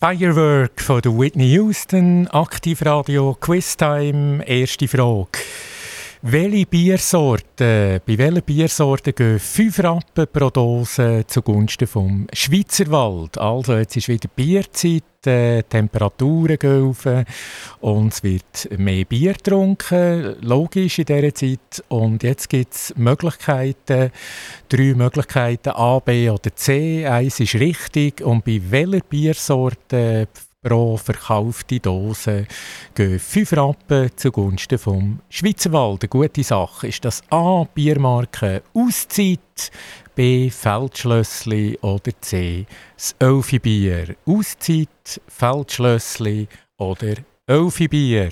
Firework von Whitney Houston, Aktivradio, Quiztime, erste Frage. Welche Biersorten, bei welchen Biersorten gehen 5 Rappen pro Dose zugunsten vom Schweizer Wald? Also jetzt ist wieder Bierzeit, die Temperaturen gehen auf und es wird mehr Bier getrunken, logisch in dieser Zeit. Und jetzt gibt es Möglichkeiten, drei Möglichkeiten, A, B oder C. Eins ist richtig und bei welcher Biersorte pro verkaufte Dose gehen 5 Rappen zugunsten vom Schweizer Wald. Eine gute Sache. Ist das A. Biermarke Auszeit, B. Feldschlössli oder C. Das Elfi Bier. Auszeit, Feldschlössli oder Elfi Bier.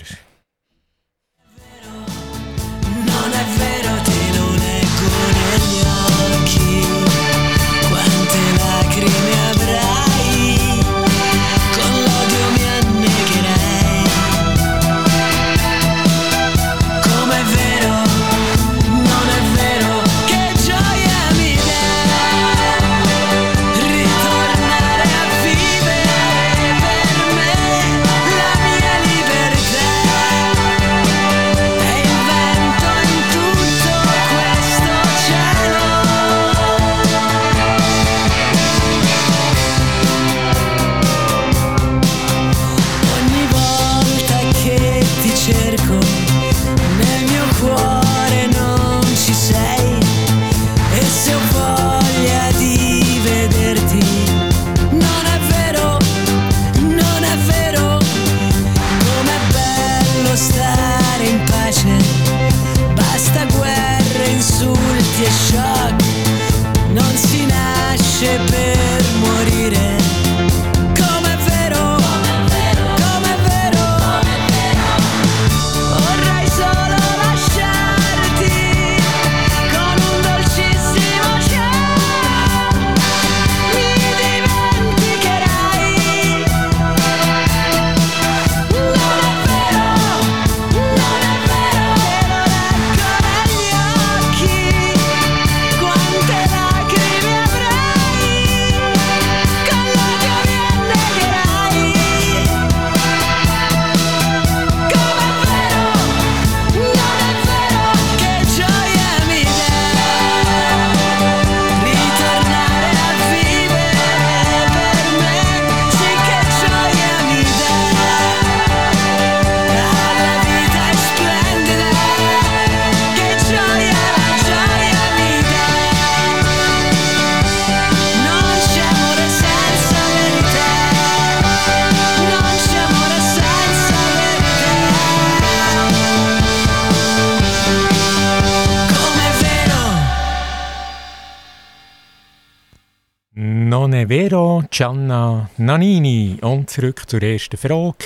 Gianna Nannini. Und zurück zur ersten Frage.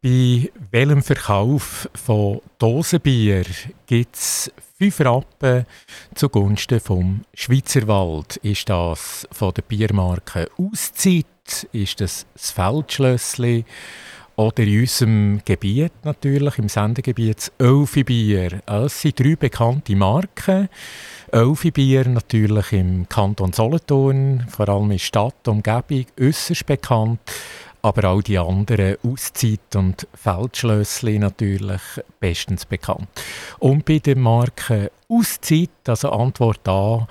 Bei welchem Verkauf von Dosenbier gibt es 5 Rappen zugunsten vom Schweizer Wald? Ist das von der Biermarke Auszeit? Ist das das Feldschlössli? Oder in unserem Gebiet natürlich, im Sendegebiet, das Elfi-Bier. Es sind drei bekannte Marken. Elfi-Bier natürlich im Kanton Solothurn, vor allem in Stadt, Umgebung, äußerst bekannt. Aber auch die anderen Auszeit- und Feldschlössli natürlich bestens bekannt. Und bei der Marke Auszeit, also Antwort A,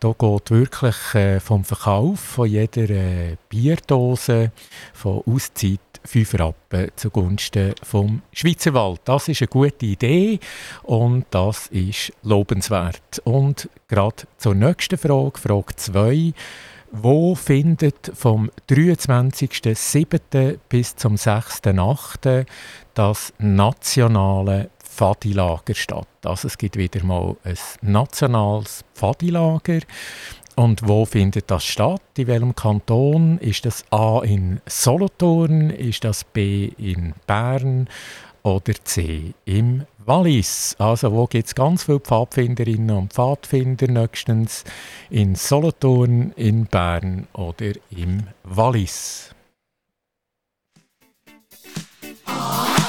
da geht wirklich äh, vom Verkauf von jeder äh, Bierdose von Auszeit 5 Rappen zugunsten vom Schweizer Wald. Das ist eine gute Idee und das ist lobenswert. Und gerade zur nächsten Frage, Frage 2. Wo findet vom 23.07. bis zum 6.08. das nationale Pfadilager statt? Also es gibt wieder mal ein nationales Pfadilager und wo findet das statt? In welchem Kanton? Ist das A in Solothurn? Ist das B in Bern? Oder C im Wallis? Also wo gibt es ganz viele Pfadfinderinnen und Pfadfinder nächstens? In Solothurn, in Bern oder im Wallis? Le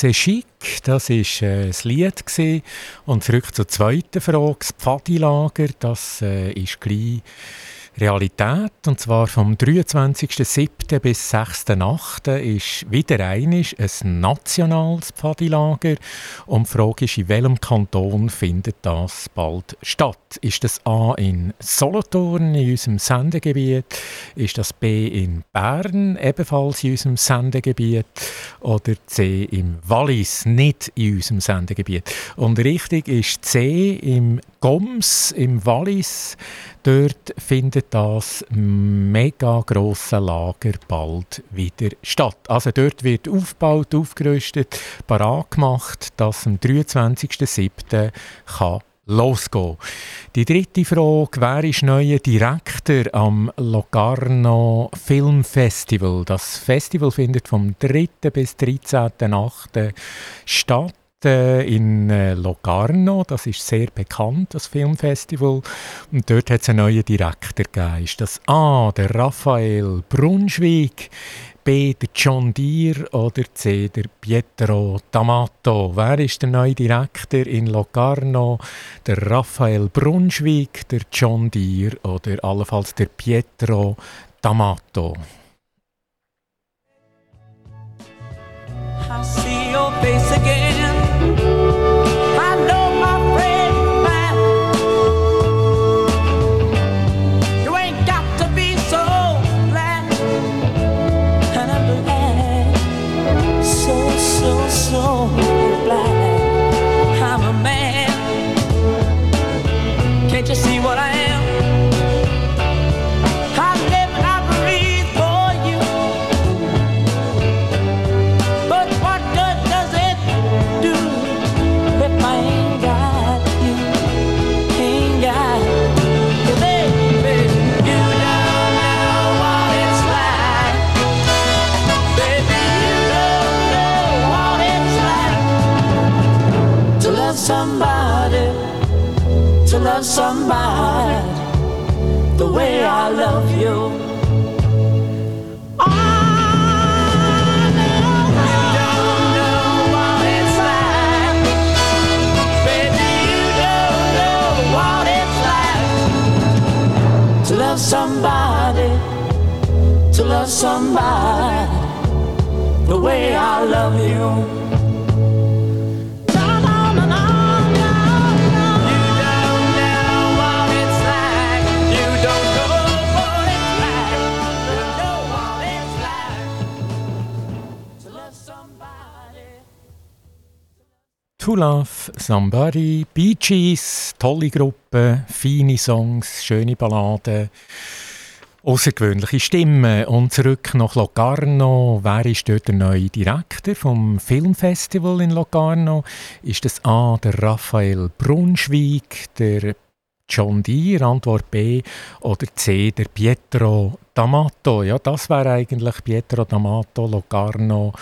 c'est chic, das war äh, das Lied. Gewesen. Und zurück zur zweiten Frage, das Pfadilager, das äh, ist gleich Realität. Und zwar vom 23.07. bis 6.08. ist wieder einisch ein nationales Pfadilager. Und die Frage ist, in welchem Kanton findet das bald statt? Ist das A in Solothurn, in unserem Sendegebiet? Ist das B in Bern, ebenfalls in unserem Sendegebiet? Oder C im Wallis, nicht in unserem Sendegebiet? Und richtig ist C im Goms, im Wallis. Dort findet das mega grosse Lager bald wieder statt. Also dort wird aufgebaut, aufgerüstet, parat gemacht, dass am 23.07. kann losgehen. Die dritte Frage, wer ist neuer Direktor am Locarno Film Festival? Das Festival findet vom 3. bis 13.08. statt in äh, Locarno. Das ist sehr bekannt, das Filmfestival. Und dort hat es einen neuen Direktor gegeben. Ist das A, der Raphael Brunschwig, B, der John Deere oder C, der Pietro D'Amato? Wer ist der neue Direktor in Locarno? Der Raphael Brunschwig, der John Deere oder allenfalls der Pietro D'Amato? I see your face again. Love somebody the way I love you. Oh, to love somebody, to love somebody the way I love you. To Love Somebody, Bee Gees, tolle Gruppe, feine Songs, schöne Balladen, außergewöhnliche Stimmen. Und zurück nach Locarno. Wer ist dort der neue Direktor vom Filmfestival in Locarno? Ist das A. der Raphael Brunschwig, der John Deere, Antwort B, oder C, der Pietro D'Amato. Ja, das wäre eigentlich Pietro D'Amato, Locarno,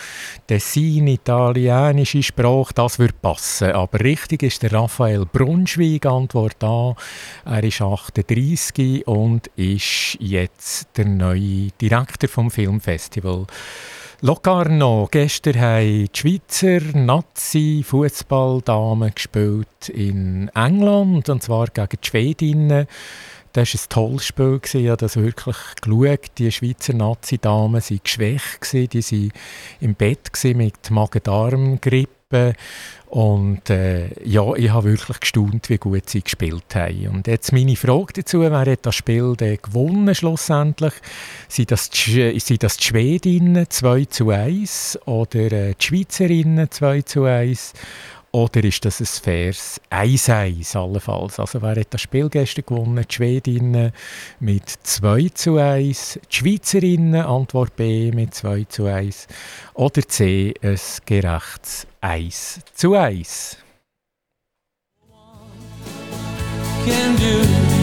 Tessin, italienische Sprache, das würde passen. Aber richtig ist der Raphael Brunschwig, Antwort A. Er ist 38 und ist jetzt der neue Direktor vom Filmfestival. Locarno, gestern haben die Schweizer Nazi-Fußballdamen gespielt in England, und zwar gegen die Schwedinnen. Das war ein tolles Spiel. Ich habe das wirklich geschaut. Die Schweizer Nazi-Damen waren geschwächt. Die waren im Bett mit Magen-Darm-Grippe. Und äh, ja, ich habe wirklich gestaunt, wie gut sie gespielt haben. Und jetzt meine Frage dazu, wer hat das Spiel denn gewonnen schlussendlich? Sind das die, sind das die Schwedinnen 2 zu 1 oder äh, die Schweizerinnen 2 zu 1? Oder ist das ein faires 1-1 allenfalls? Also wer hat das Spiel gestern gewonnen? Die Schwedinnen mit 2 zu 1, die Schweizerinnen, Antwort B, mit 2 zu 1 oder C, ein gerechtes 1 zu 1. Can do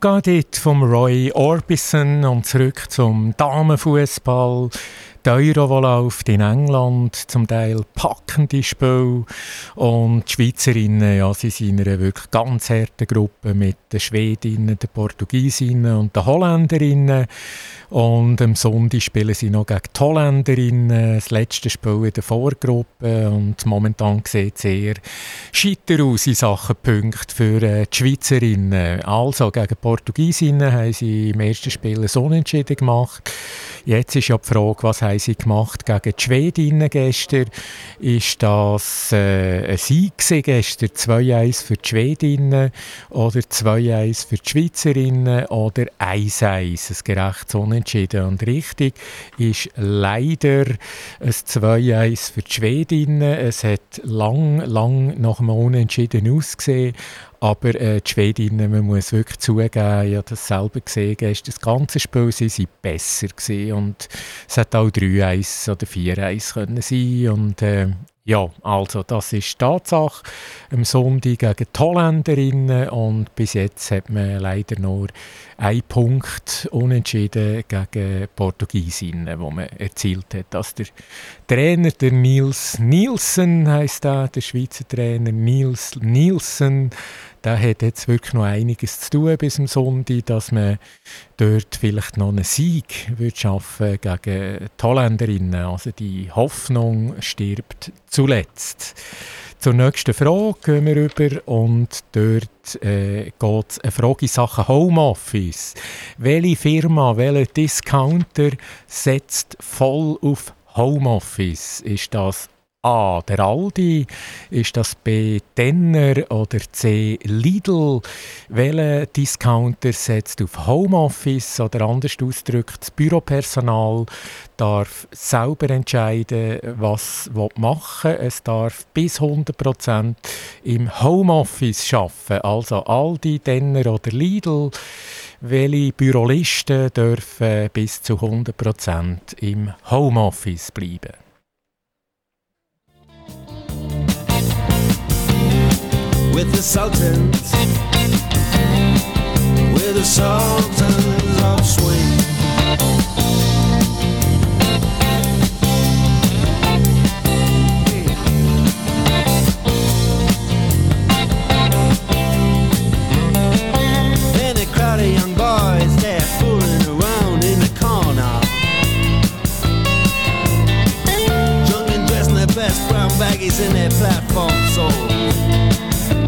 Got It vom Roy Orbison und zurück zum Damenfußball. Der Euro, der läuft in England, zum Teil packende Spiele. Und die Schweizerinnen, ja, sie sind in einer wirklich ganz harten Gruppe mit den Schwedinnen, den Portugiesinnen und den Holländerinnen. Und am Sonntag spielen sie noch gegen die Holländerinnen, das letzte Spiel in der Vorgruppe. Und momentan sieht es eher scheiter aus in Sachen Punkte für äh, die Schweizerinnen. Also gegen die Portugiesinnen haben sie im ersten Spiel ein Unentschieden gemacht. Jetzt ist ja die Frage, was haben sie gemacht gegen die Schwedinnen gestern? Ist das äh, ein Sieg gestern? 2-1 für die Schwedinnen oder 2-1 für die Schweizerinnen oder 1-1? Ein gerechtes Unentschieden. Und richtig ist leider ein 2-1 für die Schwedinnen. Es hat lang, lang nach einem Unentschieden ausgesehen. Aber äh, die Schwedinnen, man muss wirklich zugeben, ich habe das selber gesehen, gestern, das ganze Spiel sie waren besser gewesen und es hat auch 3-1 oder 4-1 können sein und äh, ja, also das ist Tatsache. Am Sonntag gegen die Holländerinnen und bis jetzt hat man leider nur einen Punkt unentschieden gegen Portugiesinnen, wo man erzielt hat. Dass der Trainer, der Nils Nielsen heißt er, der Schweizer Trainer Nils Nielsen, der hat jetzt wirklich noch einiges zu tun bis zum Sonntag, dass man dort vielleicht noch einen Sieg wird schaffen gegen die Holländerinnen. Also die Hoffnung stirbt zuletzt. Zur nächsten Frage gehen wir über und dort äh, geht es eine Frage in Sachen Homeoffice. Welche Firma, welcher Discounter setzt voll auf Homeoffice? Ist das A. Der Aldi? Ist das B. Denner oder C. Lidl? Welcher Discounter setzt auf Homeoffice oder anders ausgedrückt, das Büropersonal darf selber entscheiden, was machen Es darf bis 100% im Homeoffice arbeiten. Also Aldi, Denner oder Lidl. Welche Bürolisten dürfen bis zu 100% im Homeoffice bleiben? With the Sultans, with the Sultans of Swing. A crowd of young boys, fooling around in the corner. Dressed in their best brown baggies their platform soles.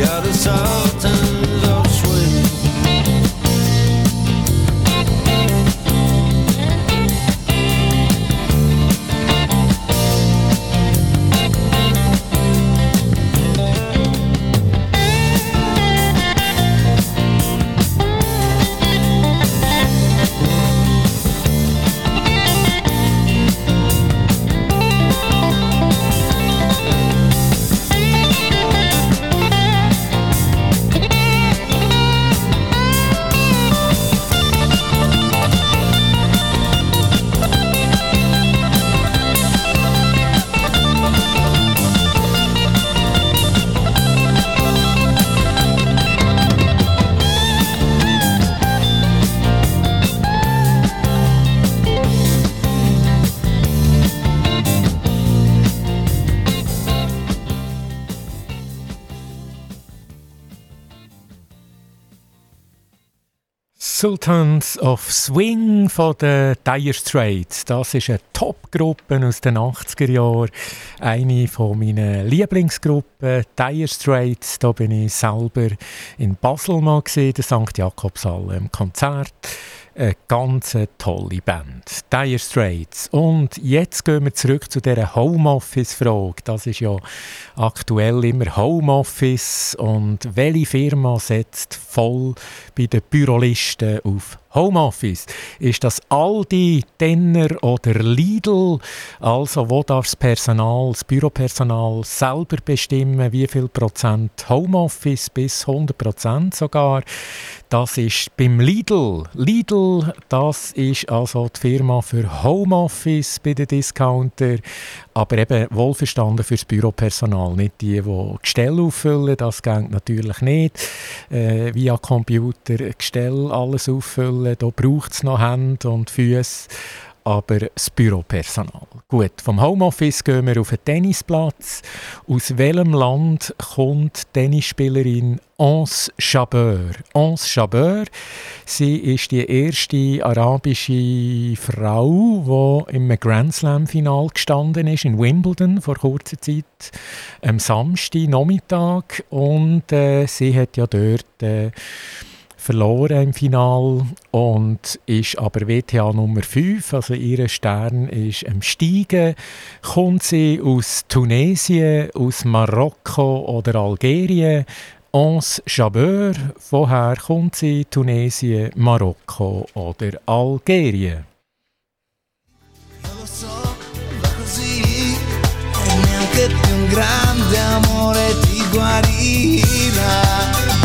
We are the Sultans Sultans of Swing von den Dire Straits. Das ist eine Top-Gruppe aus den 80er Jahren. Eine von meinen Lieblingsgruppen, Dire Straits. Da bin ich selber in Basel mal gesehen, der St. Jakobshalle im Konzert. Eine ganz tolle Band. Dire Straits. Und jetzt gehen wir zurück zu dieser Homeoffice-Frage. Das ist ja aktuell immer Homeoffice. Und welche Firma setzt voll bei den Bürolisten auf Homeoffice. Ist das Aldi, Denner oder Lidl? Also wo darf das Personal, das Büropersonal selber bestimmen, wie viel Prozent Homeoffice bis 100 Prozent sogar? Das ist beim Lidl. Lidl, das ist also die Firma für Homeoffice bei den Discounter, aber eben wohlverstanden fürs Büropersonal, nicht die, die Gestell auffüllen, das geht natürlich nicht. Äh, via Computer Gestell alles auffüllen, da braucht es noch Hände und Füße aber das Büropersonal. Gut, vom Homeoffice gehen wir auf den Tennisplatz. Aus welchem Land kommt Tennisspielerin Ons Jabeur? Ons Jabeur, sie ist die erste arabische Frau, die im Grand Slam Final gestanden ist in Wimbledon vor kurzer Zeit am Samstag Nachmittag und äh, sie hat ja dort äh, verloren im Final und ist aber WTA Nummer 5, also ihr Stern ist am Steigen. Kommt sie aus Tunesien, aus Marokko oder Algerien? Ons Jabeur, woher kommt sie? Tunesien, Marokko oder Algerien? più un grande amore ti guarirà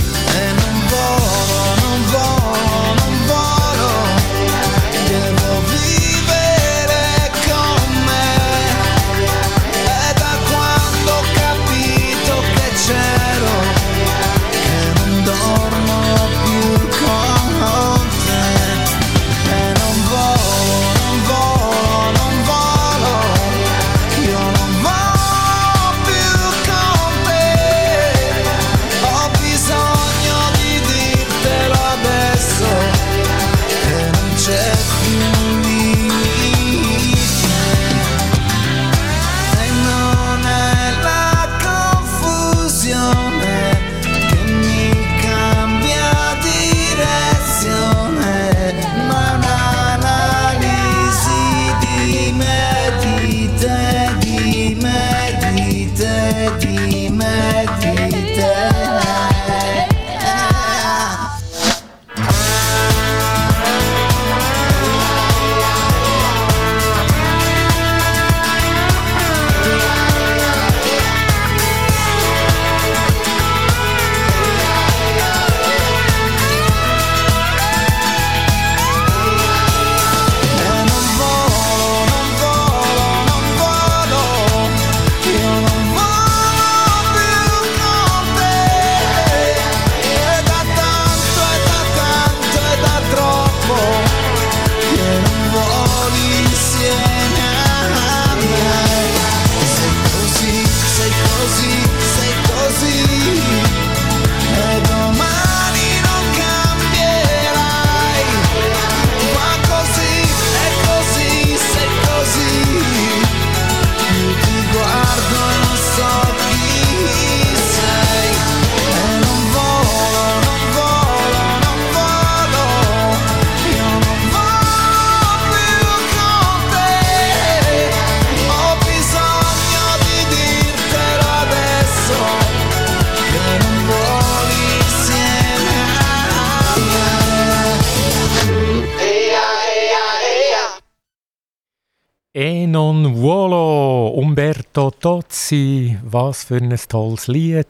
was für ein tolles Lied.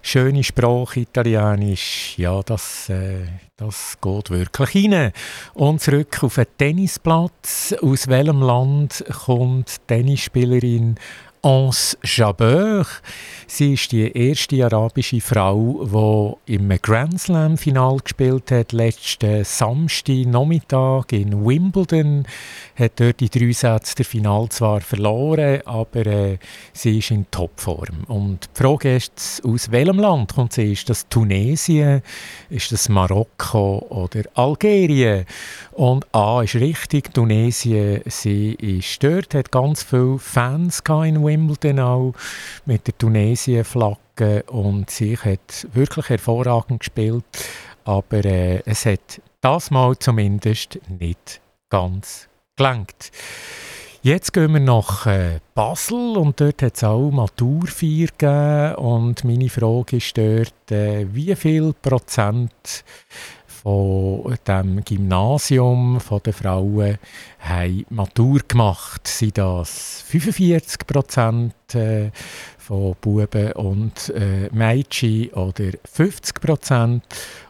Schöne Sprache, Italienisch, ja, das, äh, das geht wirklich rein. Und zurück auf den Tennisplatz. Aus welchem Land kommt Tennisspielerin Anse Jabeur? Sie ist die erste arabische Frau, die im Grand Slam Final gespielt hat, letzten Samstag Nachmittag in Wimbledon hat dort die drei Sätze der Final zwar verloren, aber äh, sie ist in Topform. Und die Frage ist, aus welchem Land kommt sie? Ist das Tunesien, ist das Marokko oder Algerien? Und A ist richtig, Tunesien, sie ist dort, hat ganz viele Fans in Wimbledon auch, mit der Tunesien-Flagge und sie hat wirklich hervorragend gespielt, aber äh, es hat das Mal zumindest nicht ganz gelangt. Jetzt gehen wir nach äh, Basel und dort hat es auch Maturfeier gegeben und meine Frage ist dort, äh, wie viel Prozent von dem Gymnasium von der Frauen haben Matur gemacht. Sind das 45 Prozent äh, von Buben und äh, Mädchen oder 50 Prozent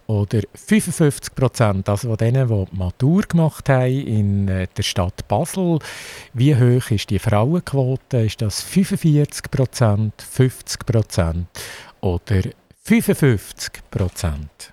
oder 55 Prozent, also von denen, die Matur gemacht haben in äh, der Stadt Basel. Wie hoch ist die Frauenquote? Ist das 45 Prozent, 50 Prozent oder 55 Prozent?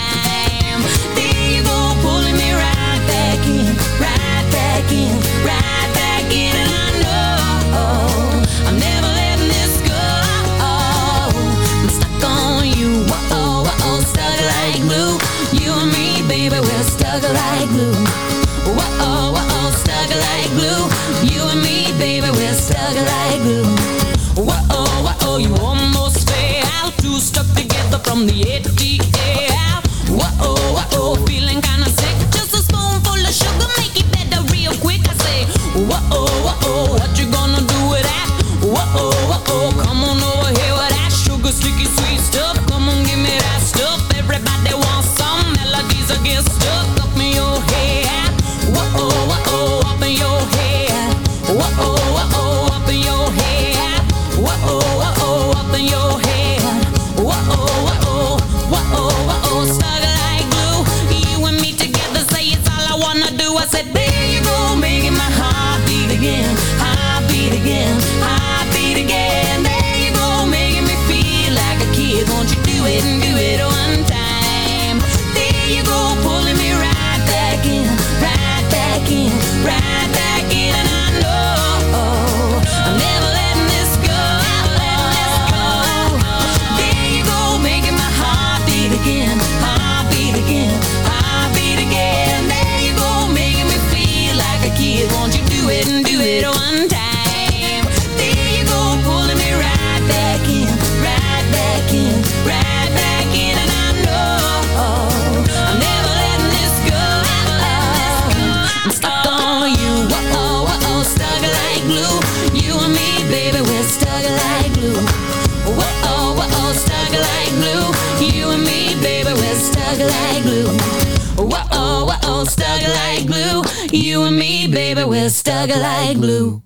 like glue.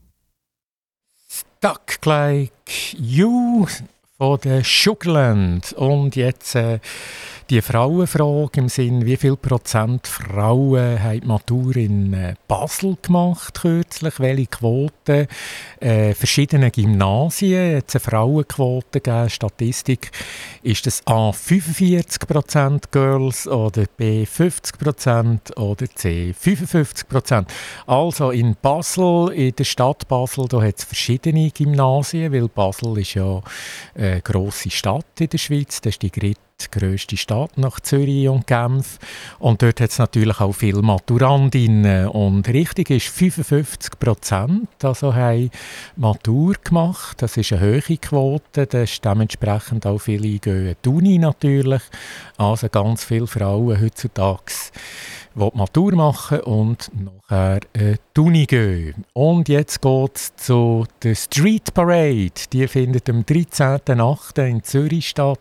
Stuck like you von der Sugarland. Und jetzt äh, die Frauenfrage im Sinn, wie viel Prozent Frauen haben die Matur in äh, Basel gemacht kürzlich, welche Quote, äh, verschiedene Gymnasien, jetzt eine Frauenquote gegeben, Statistik, ist das A 45% Girls oder B 50% oder C 55%. Also in Basel, in der Stadt Basel, da hat es verschiedene Gymnasien, weil Basel ist ja eine grosse Stadt in der Schweiz, das ist die die grösste Stadt nach Zürich und Genf. Und dort hat es natürlich auch viele Maturandinnen. Und richtig ist 55 Prozent, also haben Matur gemacht. Das ist eine hohe Quote. Das ist dementsprechend auch viele gehen die Uni natürlich. Also ganz viele Frauen heutzutage die Matur machen und nachher äh, Uni gehen. Und jetzt geht es zu der Street Parade. Die findet am 13.08. in Zürich statt.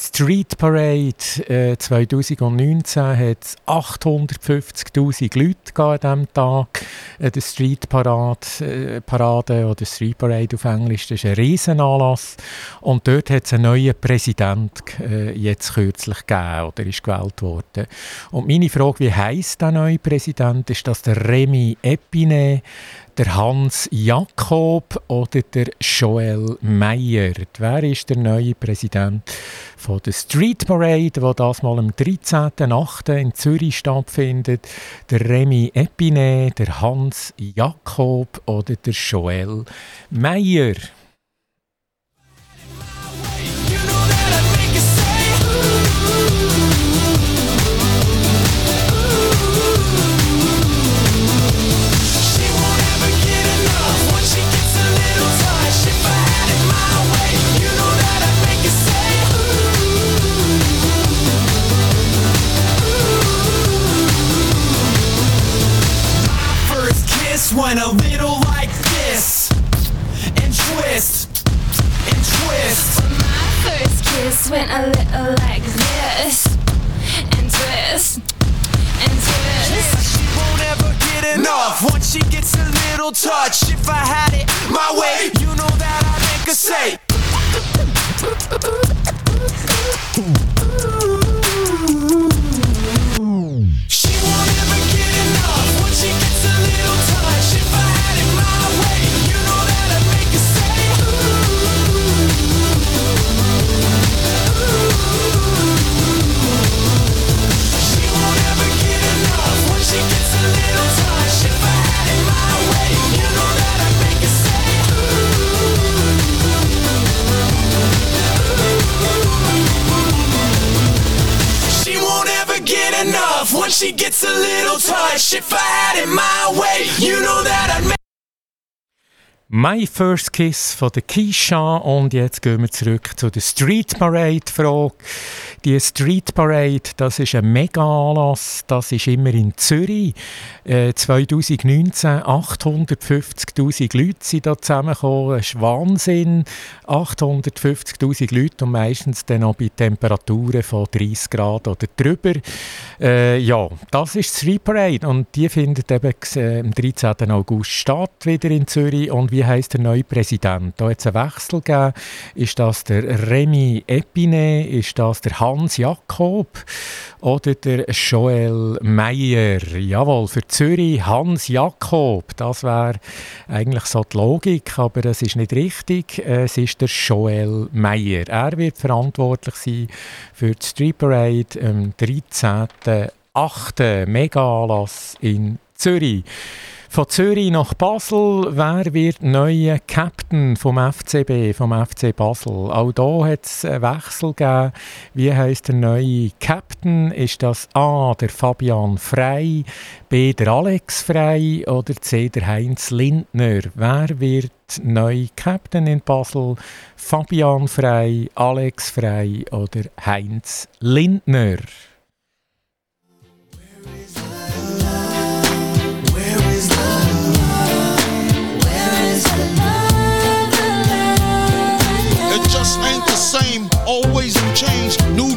Street Parade äh, 2019 hat es 850'000 Leute an diesem Tag. Äh, der Street Parade, äh, Parade oder Street Parade auf Englisch, das ist ein Riesenanlass. Und dort hat es einen neuen Präsident äh, jetzt kürzlich gegeben oder ist gewählt worden. Und meine Frage, wie heisst der neue Präsident? Ist das der Remy Epine? Der Hans Jakob oder der Joel Meyer. Wer ist der neue Präsident von der Street Parade, die das mal am 13.08. in Zürich stattfindet? Der Remy Epine, der Hans Jakob oder der Joel Meyer? Little like this and twist and twist. My first kiss went a little like this and twist and twist. She won't ever get enough once she gets a little touch. If I had it my way, you know that I'd make her say. enough she gets a little touch. If I had it my way, you know that I'd make My First Kiss von der Keisha und jetzt gehen wir zurück zu der Street Parade Frage. Die Street Parade, das ist ein Mega-Anlass, das ist immer in Zürich. Äh, 2019 850'000 Leute sind da zusammengekommen, das ist Wahnsinn. 850'000 Leute und meistens dann auch bei Temperaturen von 30 Grad oder drüber. Äh, ja, das ist die Street Parade und die findet eben äh, am 13. August statt, wieder in Zürich. Und wie heißt der neue Präsident? Da hat es einen Wechsel gegeben. Ist das der Remy Epine? Ist das der Hans Jakob? Oder der Joel Meyer? Jawohl, für Zürich Hans Jakob. Das wäre eigentlich so die Logik, aber das ist nicht richtig. Es ist der Joel Meyer. Er wird verantwortlich sein für die Street Parade am 13.8. Mega-Anlass in Zürich. Von Zürich nach Basel, wer wird neuer Captain vom FCB, vom FC Basel? Auch da hat es einen Wechsel gegeben. Wie heisst der neue Captain? Ist das A, der Fabian Frey, B, der Alex Frey oder C, der Heinz Lindner? Wer wird neu Captain in Basel? Fabian Frey, Alex Frey oder Heinz Lindner? Same, always new change. New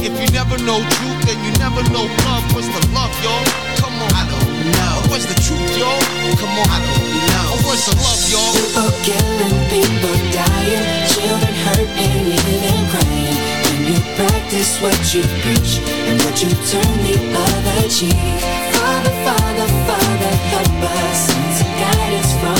If you never know truth, then you never know love. Where's the love, y'all? Come on. I don't know. Where's the truth, y'all? Come on. I don't know. Where's the love, y'all? People killing, people dying, children hurt and even crying. When you practice what you preach and what you turn the other cheek. Father, Father, Father, help us. Send some guidance from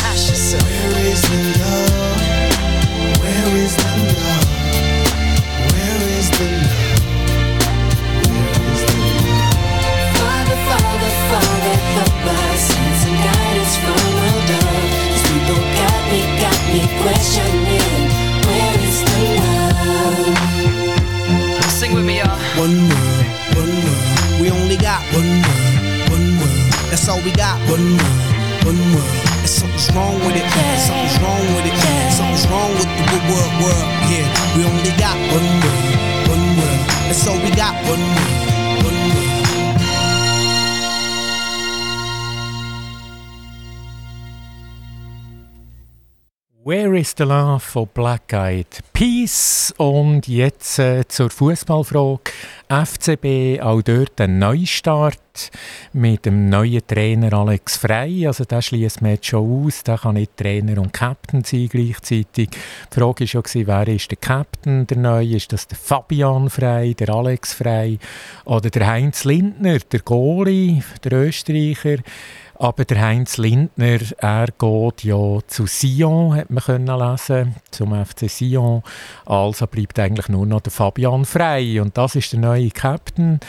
Love von Black Eyed Peace? Und jetzt äh, zur Fußballfrage. FCB, auch dort ein Neustart mit dem neuen Trainer Alex Frey. Also der schließt man jetzt schon aus. Der kann nicht Trainer und Captain sein gleichzeitig. Die Frage war gewesen, wer ist der Captain, der neue? Ist das der Fabian Frey, der Alex Frey oder der Heinz Lindner, der Goalie, der Österreicher? Aber der Heinz Lindner, er geht ja zu Sion, hat man können lesen, zum FC Sion. Also bleibt eigentlich nur noch der Fabian Frey. Und das ist der neue Captain,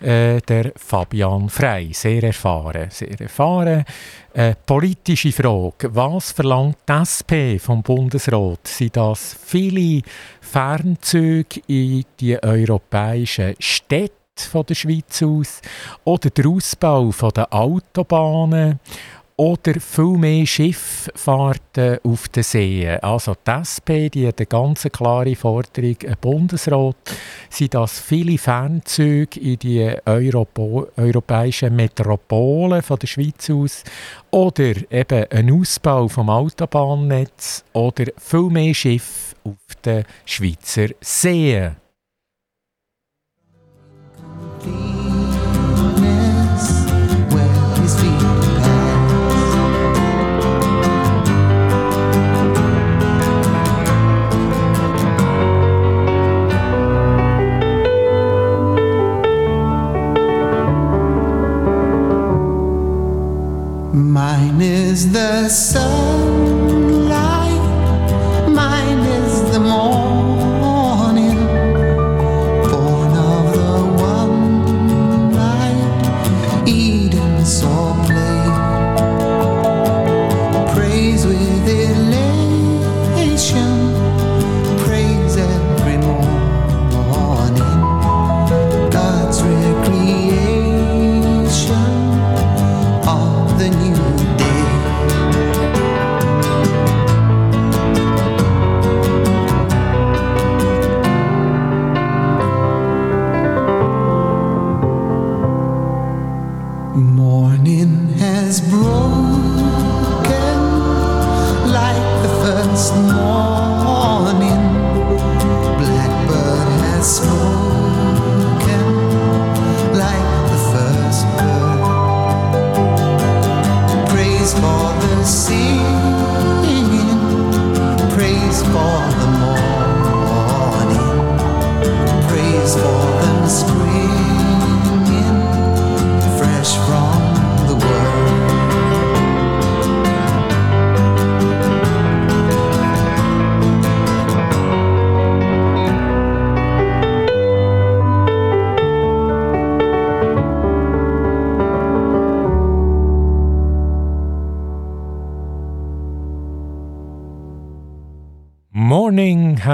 äh, der Fabian Frey. Sehr erfahren, sehr erfahren. Äh, politische Frage. Was verlangt die SP vom Bundesrat? Sind das viele Fernzüge in die europäischen Städte? Von der Schweiz aus oder der Ausbau von der Autobahnen oder viel mehr Schifffahrten auf den Seen. Also die SP die hat eine ganz klare Forderung, ein Bundesrat, sind das viele Fernzüge in die Europo europäischen Metropolen von der Schweiz aus oder eben ein Ausbau vom Autobahnnetz oder viel mehr Schiffe auf den Schweizer Seen. Mine is the sunlight,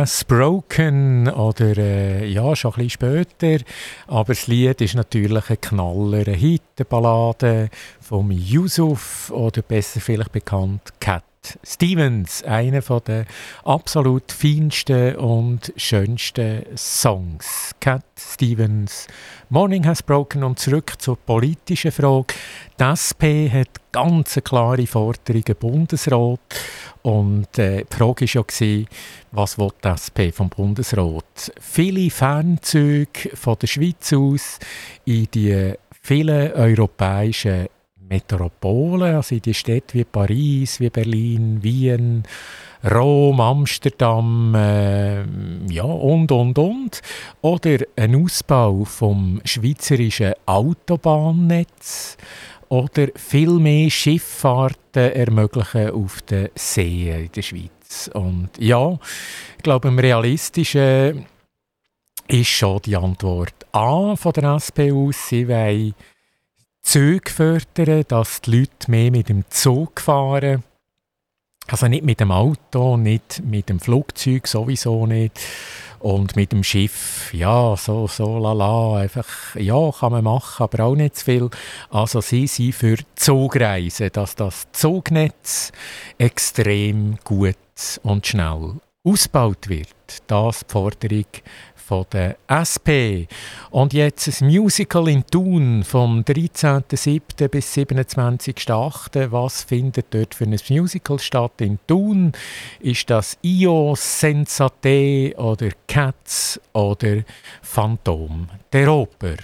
has broken oder äh, ja, schon ein bisschen später. Aber das Lied ist natürlich ein Knaller, eine Hit, eine Ballade von Yusuf oder besser vielleicht bekannt Cat Stevens. Einer der absolut feinsten und schönsten Songs. Cat Stevens, Morning has broken und zurück zur politischen Frage. Die SP hat ganz klare Forderung, ein Bundesrat. Und äh, die Frage war ja, gewesen, was will die SP vom Bundesrat? Viele Fernzüge von der Schweiz aus in die vielen europäischen Metropolen, also in die Städte wie Paris, wie Berlin, Wien, Rom, Amsterdam, äh, ja und, und, und. Oder ein Ausbau vom schweizerischen Autobahnnetz oder viel mehr Schifffahrten ermöglichen auf den Seen in der Schweiz. Und ja, ich glaube, am realistischen ist schon die Antwort A von der SP. Sie wollen Züge fördern, dass die Leute mehr mit dem Zug fahren. Also nicht mit dem Auto, nicht mit dem Flugzeug, sowieso nicht. Und mit dem Schiff, ja, so, so, lala, einfach, ja, kann man machen, aber auch nicht zu viel. Also sie sind für Zugreisen, dass das Zugnetz extrem gut und schnell ausgebaut wird. Das die Forderung von der SP. Und jetzt ein Musical in Thun vom 13.07. bis 27.08. Was findet dort für ein Musical statt in Thun? Ist das Io, Sensate oder Cats oder Phantom der Oper?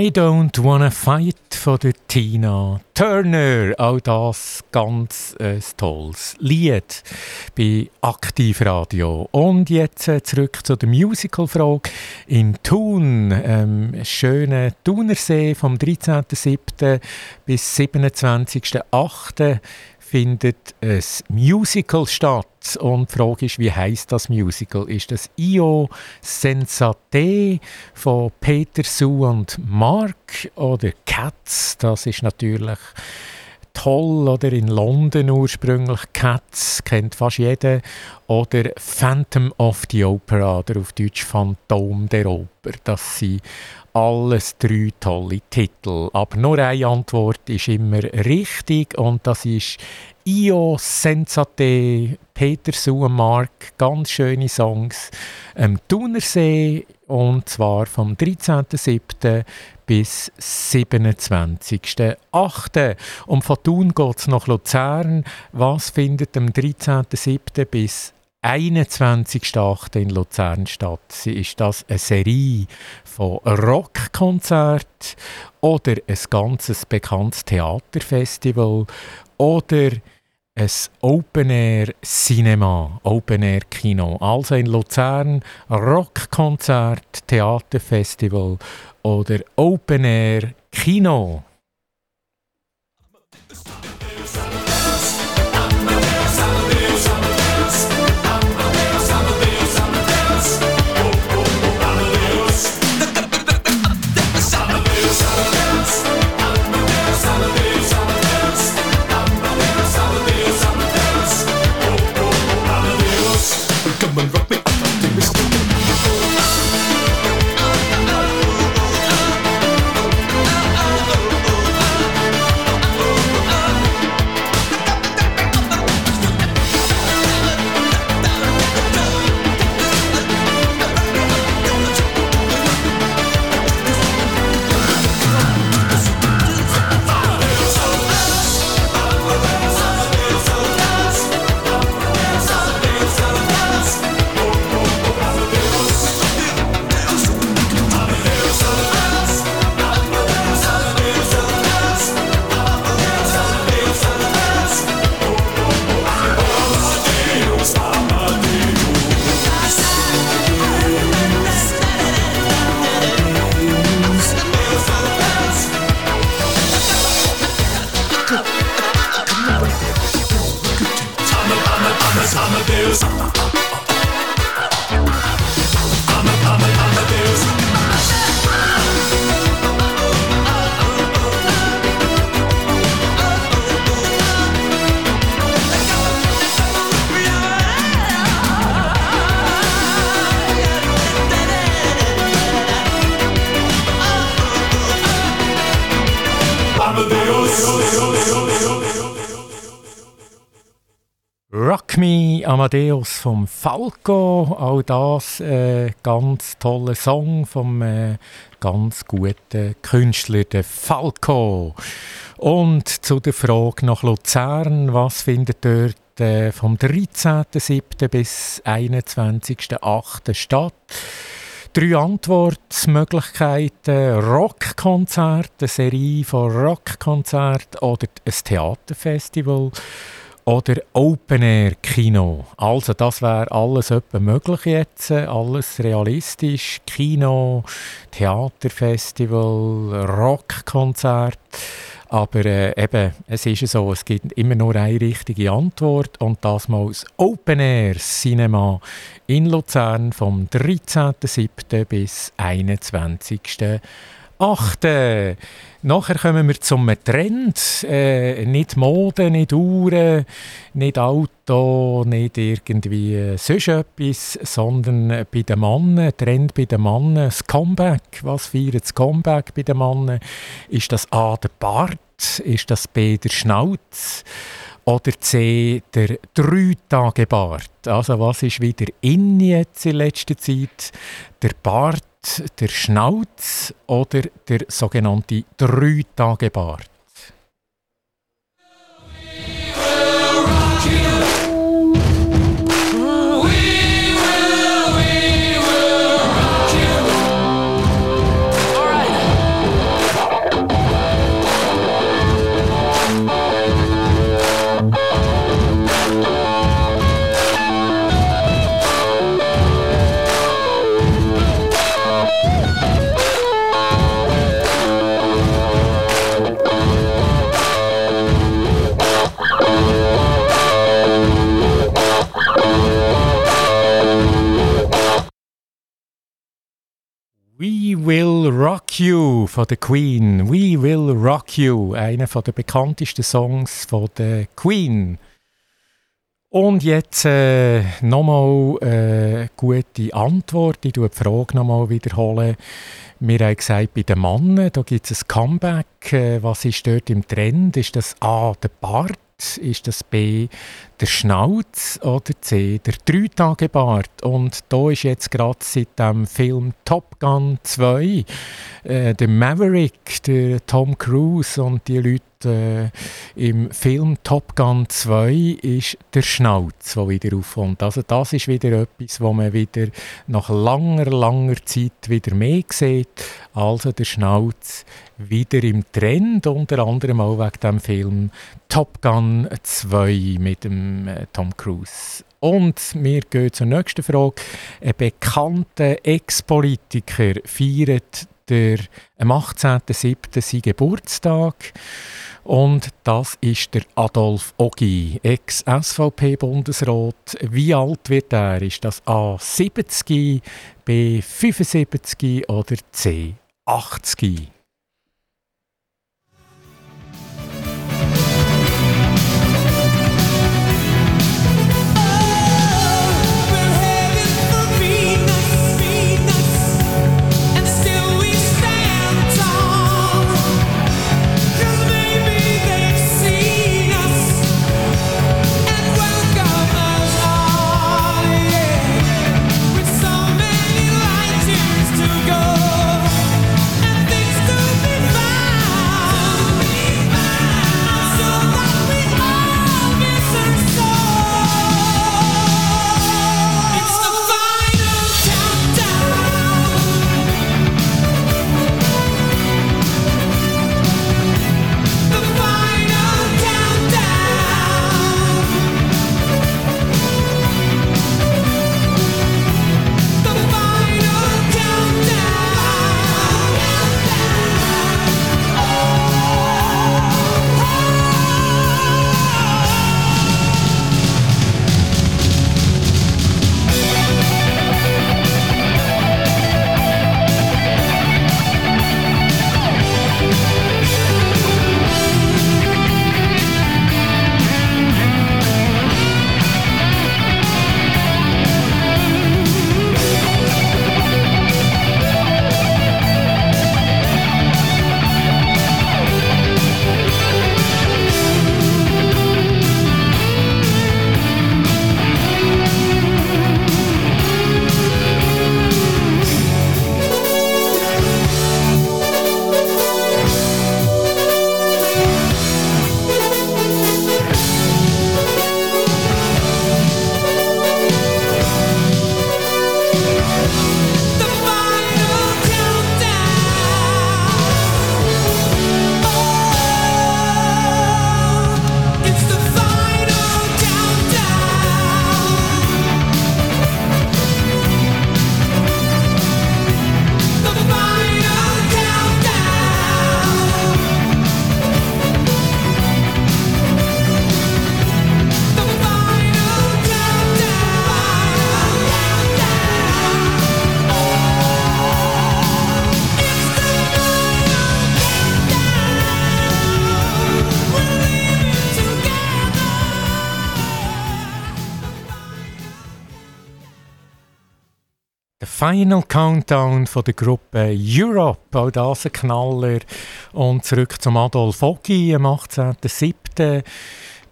I Don't Wanna Fight von der Tina Turner. Auch das ganz äh, tolles Lied bei Aktivradio. Und jetzt äh, zurück zu der Musical-Frage. In Thun, ähm, schöne Thunersee vom 13.07. bis 27.08 findet ein Musical statt. Und die Frage ist, wie heißt das Musical? Ist das Io Sensate von Peter Sue und Mark oder Cats? Das ist natürlich toll oder in London ursprünglich Cats kennt fast jeder oder Phantom of the Opera oder auf Deutsch Phantom der Oper. Das sind alles drei tolle Titel. Aber nur eine Antwort ist immer richtig und das ist Io Sensate, Peter Sue und Mark, ganz schöne Songs am Thunersee und zwar vom 13.07. bis 27.08. Und von Thun geht es nach Luzern. Was findet am 13.07. bis 21.08. in Luzern statt. Ist das eine Serie von Rockkonzerten oder ein ganzes bekanntes Theaterfestival oder ein Open-Air-Cinema, Open-Air-Kino. Also in Luzern Rockkonzert, Theaterfestival oder Open-Air-Kino. Amadeus vom Falco, auch das äh, ganz toller Song vom äh, ganz guten Künstler, der Falco. Und zu der Frage nach Luzern, was findet dort äh, vom 13.07. bis 21.08. statt? Drei Antwortmöglichkeiten: Rockkonzert, eine Serie von Rockkonzerten oder ein Theaterfestival oder Open Air Kino. Also das wäre alles möglich jetzt, alles realistisch. Kino, Theaterfestival, Rockkonzert. Aber äh, eben, es ist so, es gibt immer nur eine richtige Antwort und das mal das Open Air Cinema in Luzern vom 13.07. bis 21. Achte. Nachher kommen wir zum Trend. Äh, nicht Mode, nicht Uhren, nicht Auto, nicht irgendwie äh, sonst etwas, sondern bei den Mannen, Trend bei den Mannen, das Comeback. Was feiert das Comeback bei den Mannen? Ist das A, der Bart? Ist das B, der Schnauz? Oder C, der Drei-Tage-Bart? Also was ist wieder in jetzt in letzter Zeit? Der Bart, der Schnauz oder der sogenannte Drei-Tage-Bart? We Will Rock You von der Queen. We Will Rock You, einer der bekanntesten Songs von der Queen. Und jetzt äh, nochmal eine äh, gute Antwort. Ich wiederhole die Frage nochmal wiederholen. Wir haben gesagt, bei den Männern da gibt es ein Comeback. Äh, was ist dort im Trend? Ist das A, der Bart? Ist das B, der Schnauz oder C, der Drei-Tage-Bart? Und da ist jetzt gerade seit dem Film Top Gun 2 äh, der Maverick, der Tom Cruise und die Leute äh, im Film Top Gun 2 ist der Schnauz, der wieder aufkommt. Also das ist wieder etwas, wo man wieder nach langer, langer Zeit wieder mehr sieht. Also der Schnauz wieder im Trend, unter anderem auch wegen dem Film Top Gun 2 mit dem äh, Tom Cruise. Und wir gehen zur nächsten Frage. Ein bekannter Ex-Politiker feiert der, am 18.07. seinen Geburtstag. Und das ist der Adolf Ogi, Ex-SVP-Bundesrat. Wie alt wird er? Ist das A 70, B 75 oder C 80? Final Countdown von der Gruppe Europe, auch das ein Knaller. Und zurück zum Adolf Oggi am 18.07.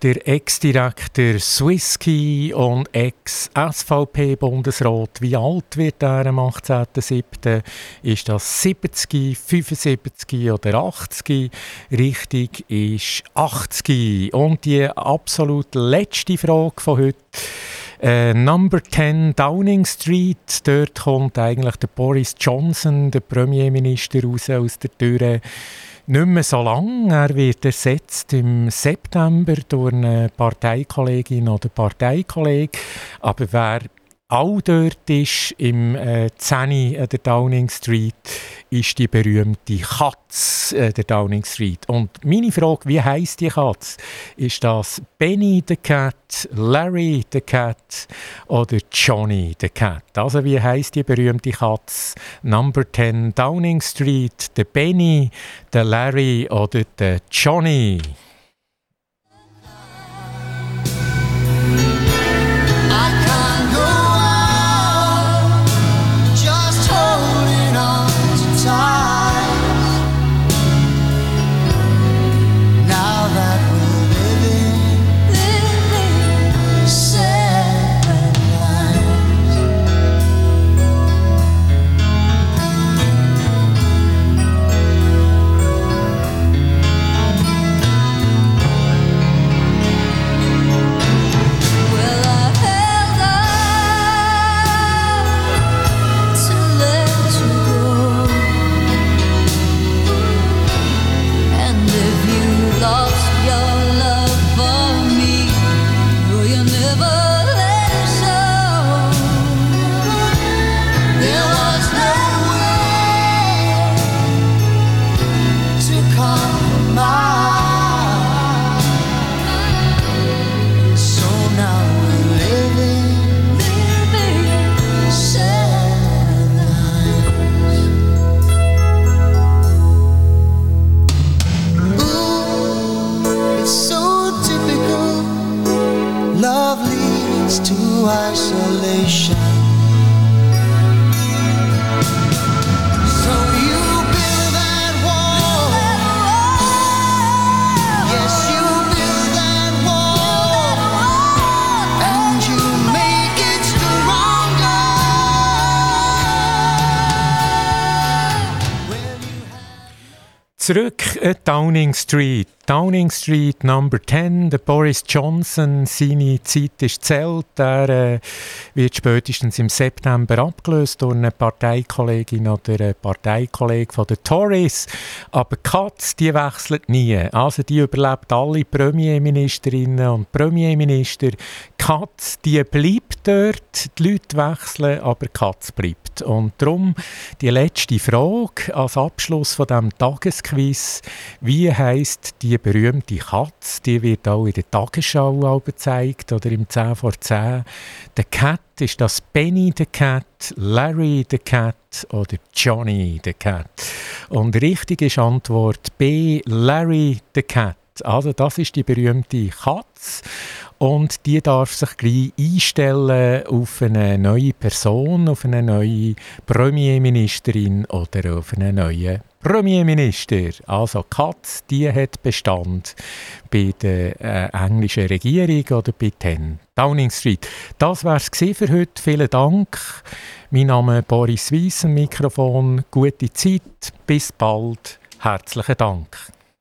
Der Ex-Direktor Swisski und Ex-SVP-Bundesrat. Wie alt wird er am 18.07.? Ist das 70, 75 oder 80? Richtig ist 80. Und die absolut letzte Frage von heute. Äh, Number 10 Downing Street, dort kommt eigentlich der Boris Johnson, der Premierminister, raus aus der Tür. Nicht mehr so lang. Er wird ersetzt im September durch eine Parteikollegin oder Parteikollege. Aber wer auch dort ist, im äh, 10 an der Downing Street, ist die berühmte Katz äh, der Downing Street. Und meine Frage, wie heißt die Katz? Ist das Benny the Cat, Larry the Cat oder Johnny the Cat? Also wie heißt die berühmte Katz? Number 10 Downing Street, der Benny, der Larry oder der Johnny? Zurück at Downing Street. Downing Street Number 10, der Boris Johnson, seine Zeit ist zählt. Er äh, wird spätestens im September abgelöst durch eine Parteikollegin oder einen Parteikollege von den Tories. Aber Katz, die wechselt nie. Also die überlebt alle Premierministerinnen und Premierminister. Katz, die bleibt dort. Die Leute wechseln, aber Katz bleibt. Und darum die letzte Frage als Abschluss von dem Tagesquiz. Wie heißt die berühmte Katz? Die wird auch in der Tagesschau gezeigt oder im 10 vor 10. Der Cat ist das Benny the Cat, Larry the Cat oder Johnny the Cat. Und richtig ist Antwort B, Larry the Cat. Also das ist die berühmte Katz und die darf sich gleich einstellen auf eine neue Person, auf eine neue Premierministerin oder auf einen neuen Premierminister. Also Katz, die hat Bestand bei der äh, englischen Regierung oder bei 10 Downing Street. Das war es für heute. Vielen Dank. Mein Name ist Boris Weiss, am Mikrofon. Gute Zeit. Bis bald. Herzlichen Dank.